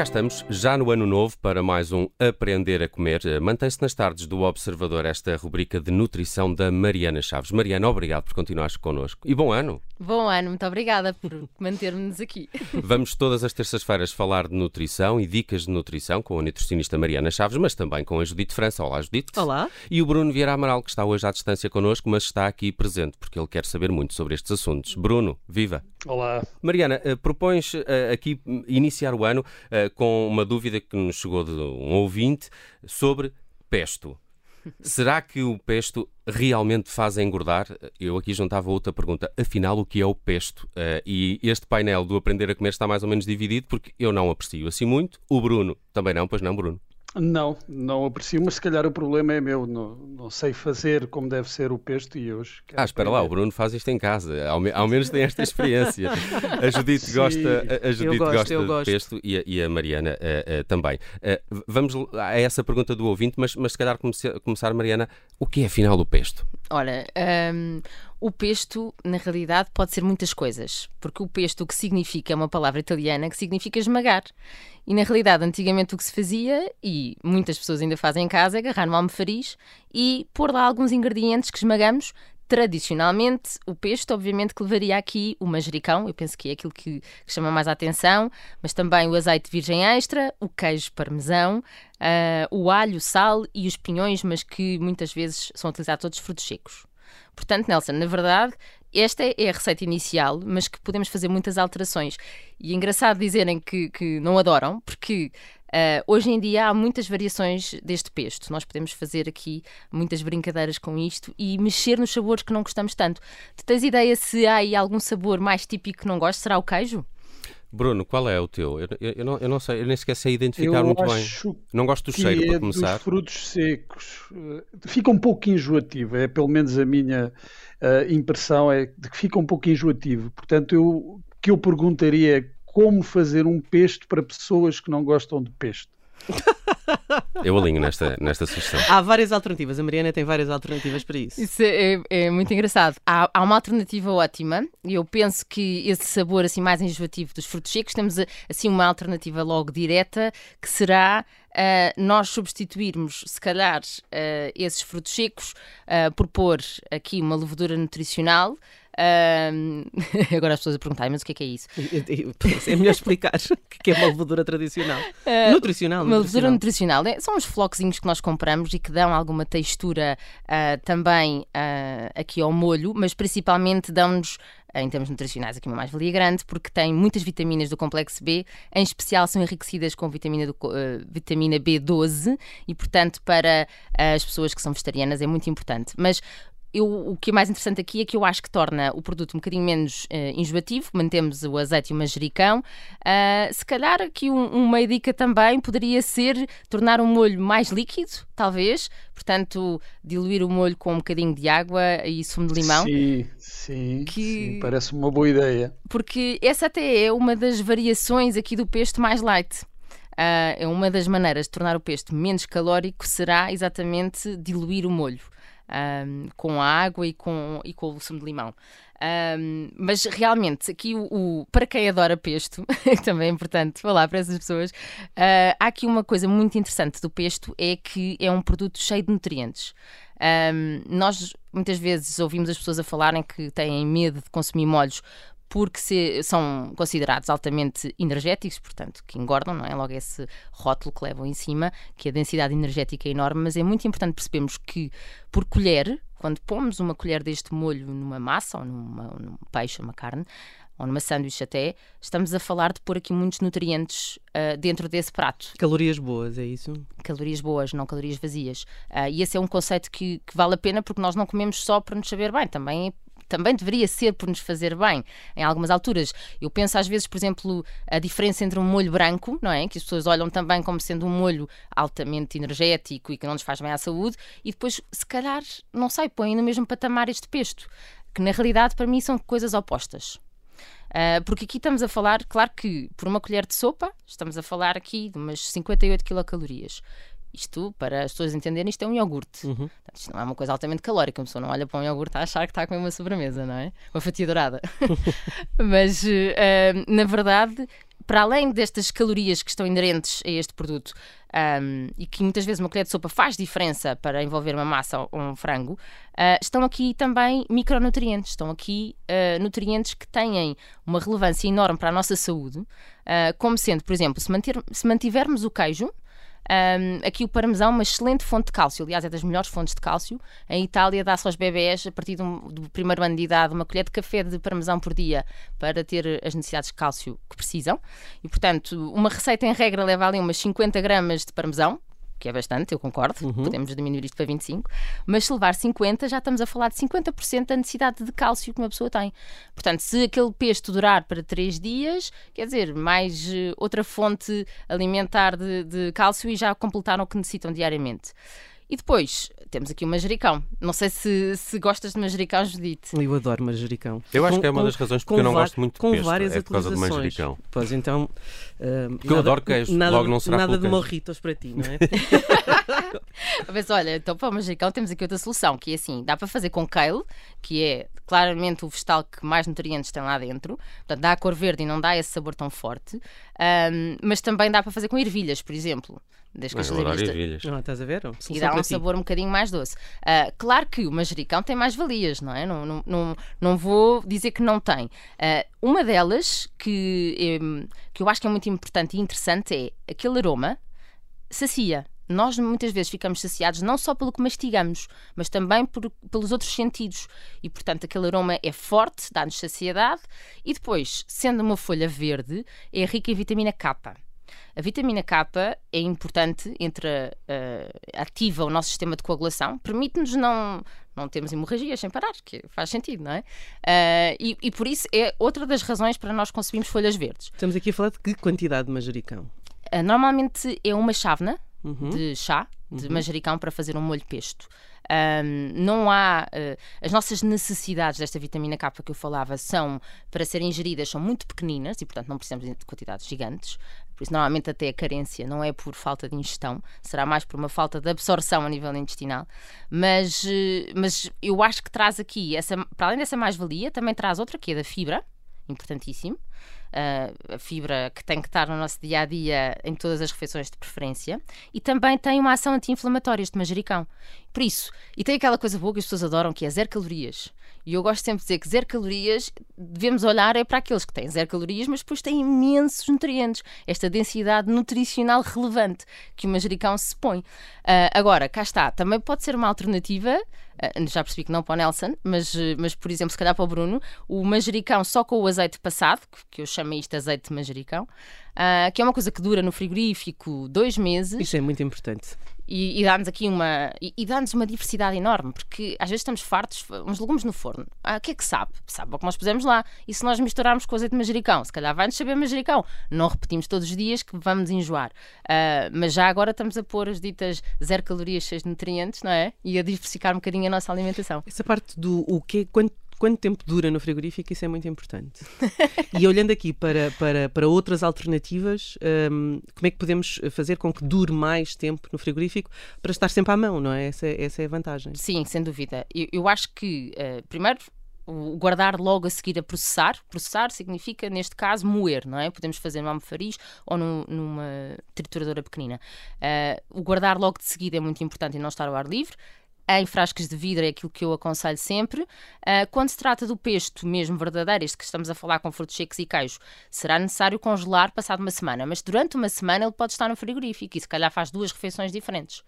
cá estamos, já no ano novo, para mais um Aprender a Comer. Mantém-se nas tardes do Observador esta rubrica de nutrição da Mariana Chaves. Mariana, obrigado por continuares connosco. E bom ano! Bom ano, muito obrigada por manter-nos aqui. Vamos todas as terças-feiras falar de nutrição e dicas de nutrição com a nutricionista Mariana Chaves, mas também com a Judite França. Olá, Judite. Olá. E o Bruno Vieira Amaral, que está hoje à distância connosco, mas está aqui presente, porque ele quer saber muito sobre estes assuntos. Bruno, viva! Olá. Mariana, uh, propões uh, aqui iniciar o ano com uma dúvida que nos chegou de um ouvinte sobre pesto. Será que o pesto realmente faz engordar? Eu aqui juntava outra pergunta. Afinal, o que é o pesto? Uh, e este painel do Aprender a Comer está mais ou menos dividido porque eu não aprecio assim muito. O Bruno também não, pois não, Bruno? Não, não aprecio, mas se calhar o problema é meu. Não, não sei fazer como deve ser o pesto e hoje. Ah, espera aprender. lá, o Bruno faz isto em casa. Ao, ao menos tem esta experiência. A Judite gosta, a Judite gosto, gosta de gosto. pesto e a, e a Mariana uh, uh, também. Uh, vamos a essa pergunta do ouvinte, mas, mas se calhar comece, começar, Mariana, o que é afinal o pesto? Olha, um, o pesto, na realidade, pode ser muitas coisas, porque o pesto o que significa é uma palavra italiana que significa esmagar. E na realidade, antigamente o que se fazia, e muitas pessoas ainda fazem em casa, é agarrar no almofariz e pôr lá alguns ingredientes que esmagamos. Tradicionalmente, o pesto, obviamente, que levaria aqui o manjericão, eu penso que é aquilo que, que chama mais a atenção, mas também o azeite virgem extra, o queijo parmesão, uh, o alho, o sal e os pinhões, mas que muitas vezes são utilizados todos frutos secos. Portanto, Nelson, na verdade, esta é a receita inicial, mas que podemos fazer muitas alterações. E é engraçado dizerem que, que não adoram, porque uh, hoje em dia há muitas variações deste pesto. Nós podemos fazer aqui muitas brincadeiras com isto e mexer nos sabores que não gostamos tanto. Tu tens ideia se há aí algum sabor mais típico que não gostes? Será o queijo? Bruno, qual é o teu? Eu, eu, eu, não, eu não, sei, eu nem sequer sei identificar eu muito bem. Não gosto do cheiro, é para começar. Dos frutos secos. Fica um pouco enjoativo, é pelo menos a minha uh, impressão é de que fica um pouco enjoativo. Portanto, eu, o que eu perguntaria é como fazer um pesto para pessoas que não gostam de pesto. Eu alinho nesta, nesta sugestão. Há várias alternativas. A Mariana tem várias alternativas para isso. Isso é, é muito engraçado. Há, há, uma alternativa ótima. e Eu penso que esse sabor assim mais enjoativo dos frutos secos, temos assim uma alternativa logo direta, que será uh, nós substituirmos, se calhar, uh, esses frutos secos uh, por pôr aqui uma levedura nutricional um, agora as pessoas a perguntarem, mas o que é que é isso? É melhor explicar o que é uma levedura tradicional. Uh, nutricional. Uma levedura nutricional. É, são os floquezinhos que nós compramos e que dão alguma textura uh, também uh, aqui ao molho, mas principalmente dão-nos em termos nutricionais, aqui uma mais-valia grande, porque tem muitas vitaminas do complexo B, em especial são enriquecidas com vitamina, do, uh, vitamina B12 e, portanto, para as pessoas que são vegetarianas é muito importante. Mas eu, o que é mais interessante aqui é que eu acho que torna o produto um bocadinho menos uh, enjoativo, mantemos o azeite e o manjericão. Uh, se calhar aqui um, uma dica também poderia ser tornar o molho mais líquido, talvez, portanto diluir o molho com um bocadinho de água e sumo de limão. Sim, sim, que... sim parece uma boa ideia. Porque essa até é uma das variações aqui do pesto mais light. Uh, uma das maneiras de tornar o pesto menos calórico será exatamente diluir o molho um, com a água e com, e com o sumo de limão. Um, mas realmente, aqui o, o, para quem adora pesto, também é importante falar para essas pessoas, uh, há aqui uma coisa muito interessante do pesto: é que é um produto cheio de nutrientes. Um, nós muitas vezes ouvimos as pessoas a falarem que têm medo de consumir molhos porque se, são considerados altamente energéticos, portanto, que engordam, não é? Logo esse rótulo que levam em cima, que a densidade energética é enorme, mas é muito importante percebermos que, por colher, quando pomos uma colher deste molho numa massa, ou numa, num peixe, uma carne, ou numa sanduíche até, estamos a falar de pôr aqui muitos nutrientes uh, dentro desse prato. Calorias boas, é isso? Calorias boas, não calorias vazias. Uh, e esse é um conceito que, que, vale a pena porque nós não comemos só para nos saber bem, também também deveria ser por nos fazer bem em algumas alturas. Eu penso às vezes, por exemplo, a diferença entre um molho branco, não é? Que as pessoas olham também como sendo um molho altamente energético e que não nos faz bem à saúde, e depois, se calhar, não sei, põem no mesmo patamar este pesto, que na realidade para mim são coisas opostas. Uh, porque aqui estamos a falar, claro que por uma colher de sopa, estamos a falar aqui de umas 58 quilocalorias. Isto, para as pessoas entenderem, isto é um iogurte. Uhum. Portanto, isto não é uma coisa altamente calórica. Uma pessoa não olha para um iogurte a achar que está a comer uma sobremesa, não é? Uma fatia dourada. Mas, uh, na verdade, para além destas calorias que estão inerentes a este produto um, e que muitas vezes uma colher de sopa faz diferença para envolver uma massa ou um frango, uh, estão aqui também micronutrientes, estão aqui uh, nutrientes que têm uma relevância enorme para a nossa saúde, uh, como sendo, por exemplo, se, manter, se mantivermos o queijo, um, aqui o parmesão é uma excelente fonte de cálcio, aliás, é das melhores fontes de cálcio. Em Itália dá-se aos bebés, a partir do, do, primeiro ano de idade, uma colher de café de parmesão por dia para ter as necessidades de cálcio que precisam. E, portanto, uma receita em regra leva ali umas 50 gramas de parmesão, que é bastante, eu concordo, uhum. podemos diminuir isto para 25, mas se levar 50, já estamos a falar de 50% da necessidade de cálcio que uma pessoa tem. Portanto, se aquele pesto durar para 3 dias, quer dizer, mais uh, outra fonte alimentar de, de cálcio e já completaram o que necessitam diariamente. E depois temos aqui o manjericão. Não sei se, se gostas de manjericão, Judite. Eu adoro manjericão. Eu acho com, que é uma das razões porque eu não gosto muito de com pesto, várias é por causa do manjericão. Pois então... Uh, porque nada, eu adoro queijo, nada, logo não será Nada de morritos para ti, não é? Mas olha, então para o manjericão temos aqui outra solução, que é assim, dá para fazer com kale, que é claramente o vegetal que mais nutrientes tem lá dentro, portanto dá a cor verde e não dá esse sabor tão forte, um, mas também dá para fazer com ervilhas, por exemplo. Desde que as ervilhas. Não, estás a ver? E dá um sabor um bocadinho mais doce. Uh, claro que o manjericão tem mais valias, não é? Não, não, não, não vou dizer que não tem. Uh, uma delas que, um, que eu acho que é muito importante e interessante é aquele aroma sacia nós muitas vezes ficamos saciados não só pelo que mastigamos, mas também por, pelos outros sentidos. E, portanto, aquele aroma é forte, dá-nos saciedade. E depois, sendo uma folha verde, é rica em vitamina K. A vitamina K é importante, entre uh, ativa o nosso sistema de coagulação, permite-nos não, não termos hemorragias sem parar, que faz sentido, não é? Uh, e, e, por isso é outra das razões para nós consumirmos folhas verdes. Estamos aqui a falar de que quantidade de manjericão? Uh, normalmente é uma chávena uhum. de chá, de uhum. manjericão, para fazer um molho pesto. Um, não há. Uh, as nossas necessidades desta vitamina K que eu falava são, para serem ingeridas, são muito pequeninas e, portanto, não precisamos de quantidades gigantes. Por isso, normalmente, até a carência não é por falta de ingestão, será mais por uma falta de absorção a nível intestinal. Mas, uh, mas eu acho que traz aqui, essa, para além dessa mais-valia, também traz outra que é da fibra, importantíssimo a fibra que tem que estar no nosso dia a dia em todas as refeições de preferência, e também tem uma ação anti-inflamatória este manjericão. Por isso, e tem aquela coisa boa que as pessoas adoram que é zero calorias. E eu gosto sempre de dizer que zero calorias devemos olhar é para aqueles que têm zero calorias, mas depois têm imensos nutrientes, esta densidade nutricional relevante que o manjericão se põe. Uh, agora, cá está, também pode ser uma alternativa já percebi que não para o Nelson, mas, mas por exemplo, se calhar para o Bruno, o manjericão só com o azeite passado, que eu chamo isto azeite de manjericão, uh, que é uma coisa que dura no frigorífico dois meses. Isso é muito importante e, e dá-nos aqui uma e, e dá-nos uma diversidade enorme, porque às vezes estamos fartos, uns legumes no forno. Ah, o que é que sabe? Sabe o que nós pusemos lá. E se nós misturarmos com azeite de manjericão, se calhar vai-nos saber manjericão. Não repetimos todos os dias que vamos enjoar. Uh, mas já agora estamos a pôr as ditas zero calorias, de nutrientes, não é? E a diversificar um bocadinho a nossa alimentação. Essa parte do o que quanto quanto tempo dura no frigorífico, isso é muito importante. e olhando aqui para, para, para outras alternativas, um, como é que podemos fazer com que dure mais tempo no frigorífico para estar sempre à mão, não é? Essa, essa é a vantagem. Sim, sem dúvida. Eu, eu acho que, uh, primeiro, o guardar logo a seguir a processar. Processar significa, neste caso, moer, não é? Podemos fazer numa almofariz ou num, numa trituradora pequenina. Uh, o guardar logo de seguida é muito importante e não estar ao ar livre em frascos de vidro é aquilo que eu aconselho sempre. Uh, quando se trata do pesto mesmo verdadeiro, este que estamos a falar com frutos secos e queijo, será necessário congelar passado uma semana, mas durante uma semana ele pode estar no frigorífico e se calhar faz duas refeições diferentes.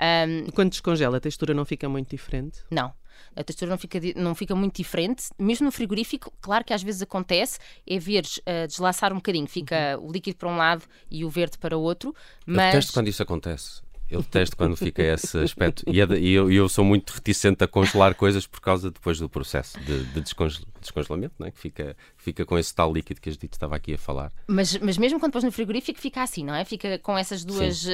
Um, quando descongela, a textura não fica muito diferente? Não. A textura não fica, não fica muito diferente. Mesmo no frigorífico, claro que às vezes acontece, é ver uh, deslaçar um bocadinho, fica uhum. o líquido para um lado e o verde para o outro. Mas... Eu quando isso acontece. Eu detesto quando fica esse aspecto. E, é de, e eu, eu, sou muito reticente a congelar coisas por causa depois do processo de, de descongel, descongelamento, não é? que fica, fica com esse tal líquido que a gente estava aqui a falar. Mas, mas mesmo quando pões no frigorífico, fica assim, não é? Fica com essas duas. Uh,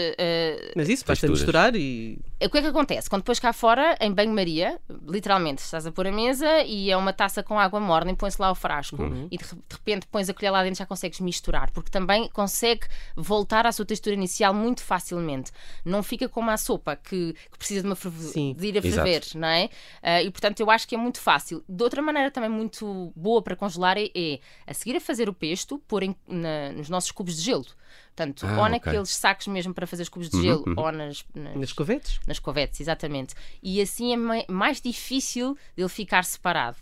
mas isso basta misturar e. o que é que acontece? Quando depois cá fora, em banho-maria, literalmente, estás a pôr a mesa e é uma taça com água morna e põe-se lá o frasco Uhum. e de, de repente pões a colher lá dentro já consegues misturar, porque também consegue voltar à sua textura inicial muito facilmente. Não fica como a sopa que, que precisa de, uma Sim. de ir a Exato. ferver, não é? Ah, e portanto eu acho que é muito fácil. De outra maneira também muito boa para congelar é, é a seguir a fazer o pesto, pôr em- na- nos nossos cubos de gelo. Portanto, Ah, ou ok. naqueles sacos mesmo para fazer os cubos de Uhum, gelo, uhum. ou nas, nas, Nas covetes? nas covetes, exatamente. E assim é mai- mais difícil dele ficar separado.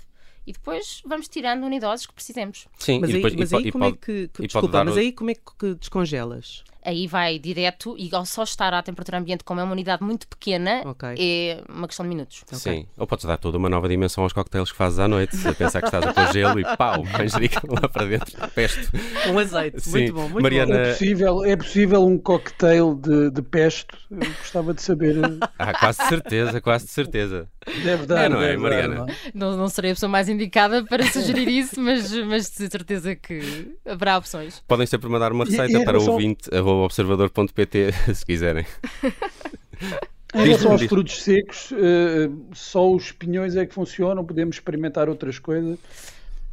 E depois vamos tirando unidoses que precisemos. Sim, Mas aí, depois, mas po- aí e como pode, é que. que- desculpa, mas o- aí como é que descongelas? Aí vai direto e ao só estar à temperatura ambiente, como é uma unidade muito pequena, Ok. é uma questão de minutos. Sim, ou podes dar toda uma nova dimensão aos coquetéis que fazes à noite, a pensar que estás a pôr gelo e pau, manjerica lá para dentro, pesto. Com azeite. Sim. Muito bom, muito Mariana- bom. É possível, é possível um cocktail de, de pesto? Eu gostava de saber. Ah, quase de certeza, quase de certeza. Deve dar, É, não é, dar, Mariana? não é? Não, não serei a pessoa mais indicada para sugerir isso, mas, mas de certeza que haverá opções. Podem sempre mandar uma E- receita e em para relação- ouvinte.observador.pt se quiserem. Em relação aos frutos secos, eh, só os pinhões é que funcionam, podemos experimentar outras coisas.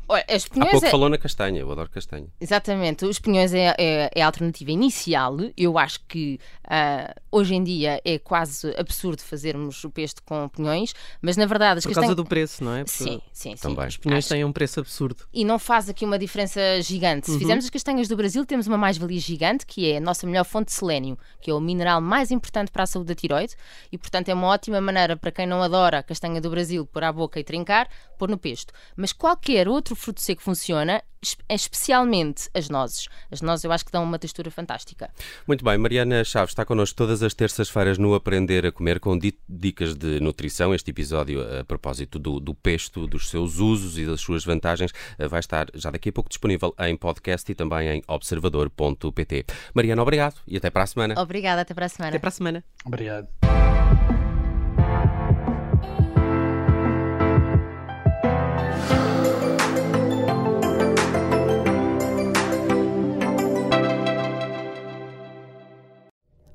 Olha, Há pouco é- falou na castanha, eu adoro castanha. Exatamente, os pinhões é, é- é a alternativa inicial. Eu acho que ah, hoje em dia é quase absurdo fazermos o pesto com pinhões, mas na verdade as Por causa do preço, não é? Sim, sim, sim. Também. Os pinhões Acho- têm um preço absurdo. E não faz aqui uma diferença gigante. Se fizermos as castanhas do Brasil, temos uma mais-valia gigante, que é a nossa melhor fonte de selênio, que é o mineral mais importante para a saúde da tiroide, e portanto é uma ótima maneira para quem não adora a castanha do Brasil pôr à boca e trincar, pôr no pesto. Mas qualquer outro fruto seco funciona, especialmente as nozes. As nozes eu acho que dão uma textura fantástica. Muito bem, Mariana Chaves está connosco todas as terças-feiras no Aprender a Comer com di- dicas de nutrição. Este episódio, a propósito do, do pesto, dos seus usos e das suas vantagens, eh, vai estar já daqui a pouco disponível em podcast e também em observador.pt. Mariana, obrigado e até para a semana. Obrigada, até para a semana. Até para a semana. Obrigado.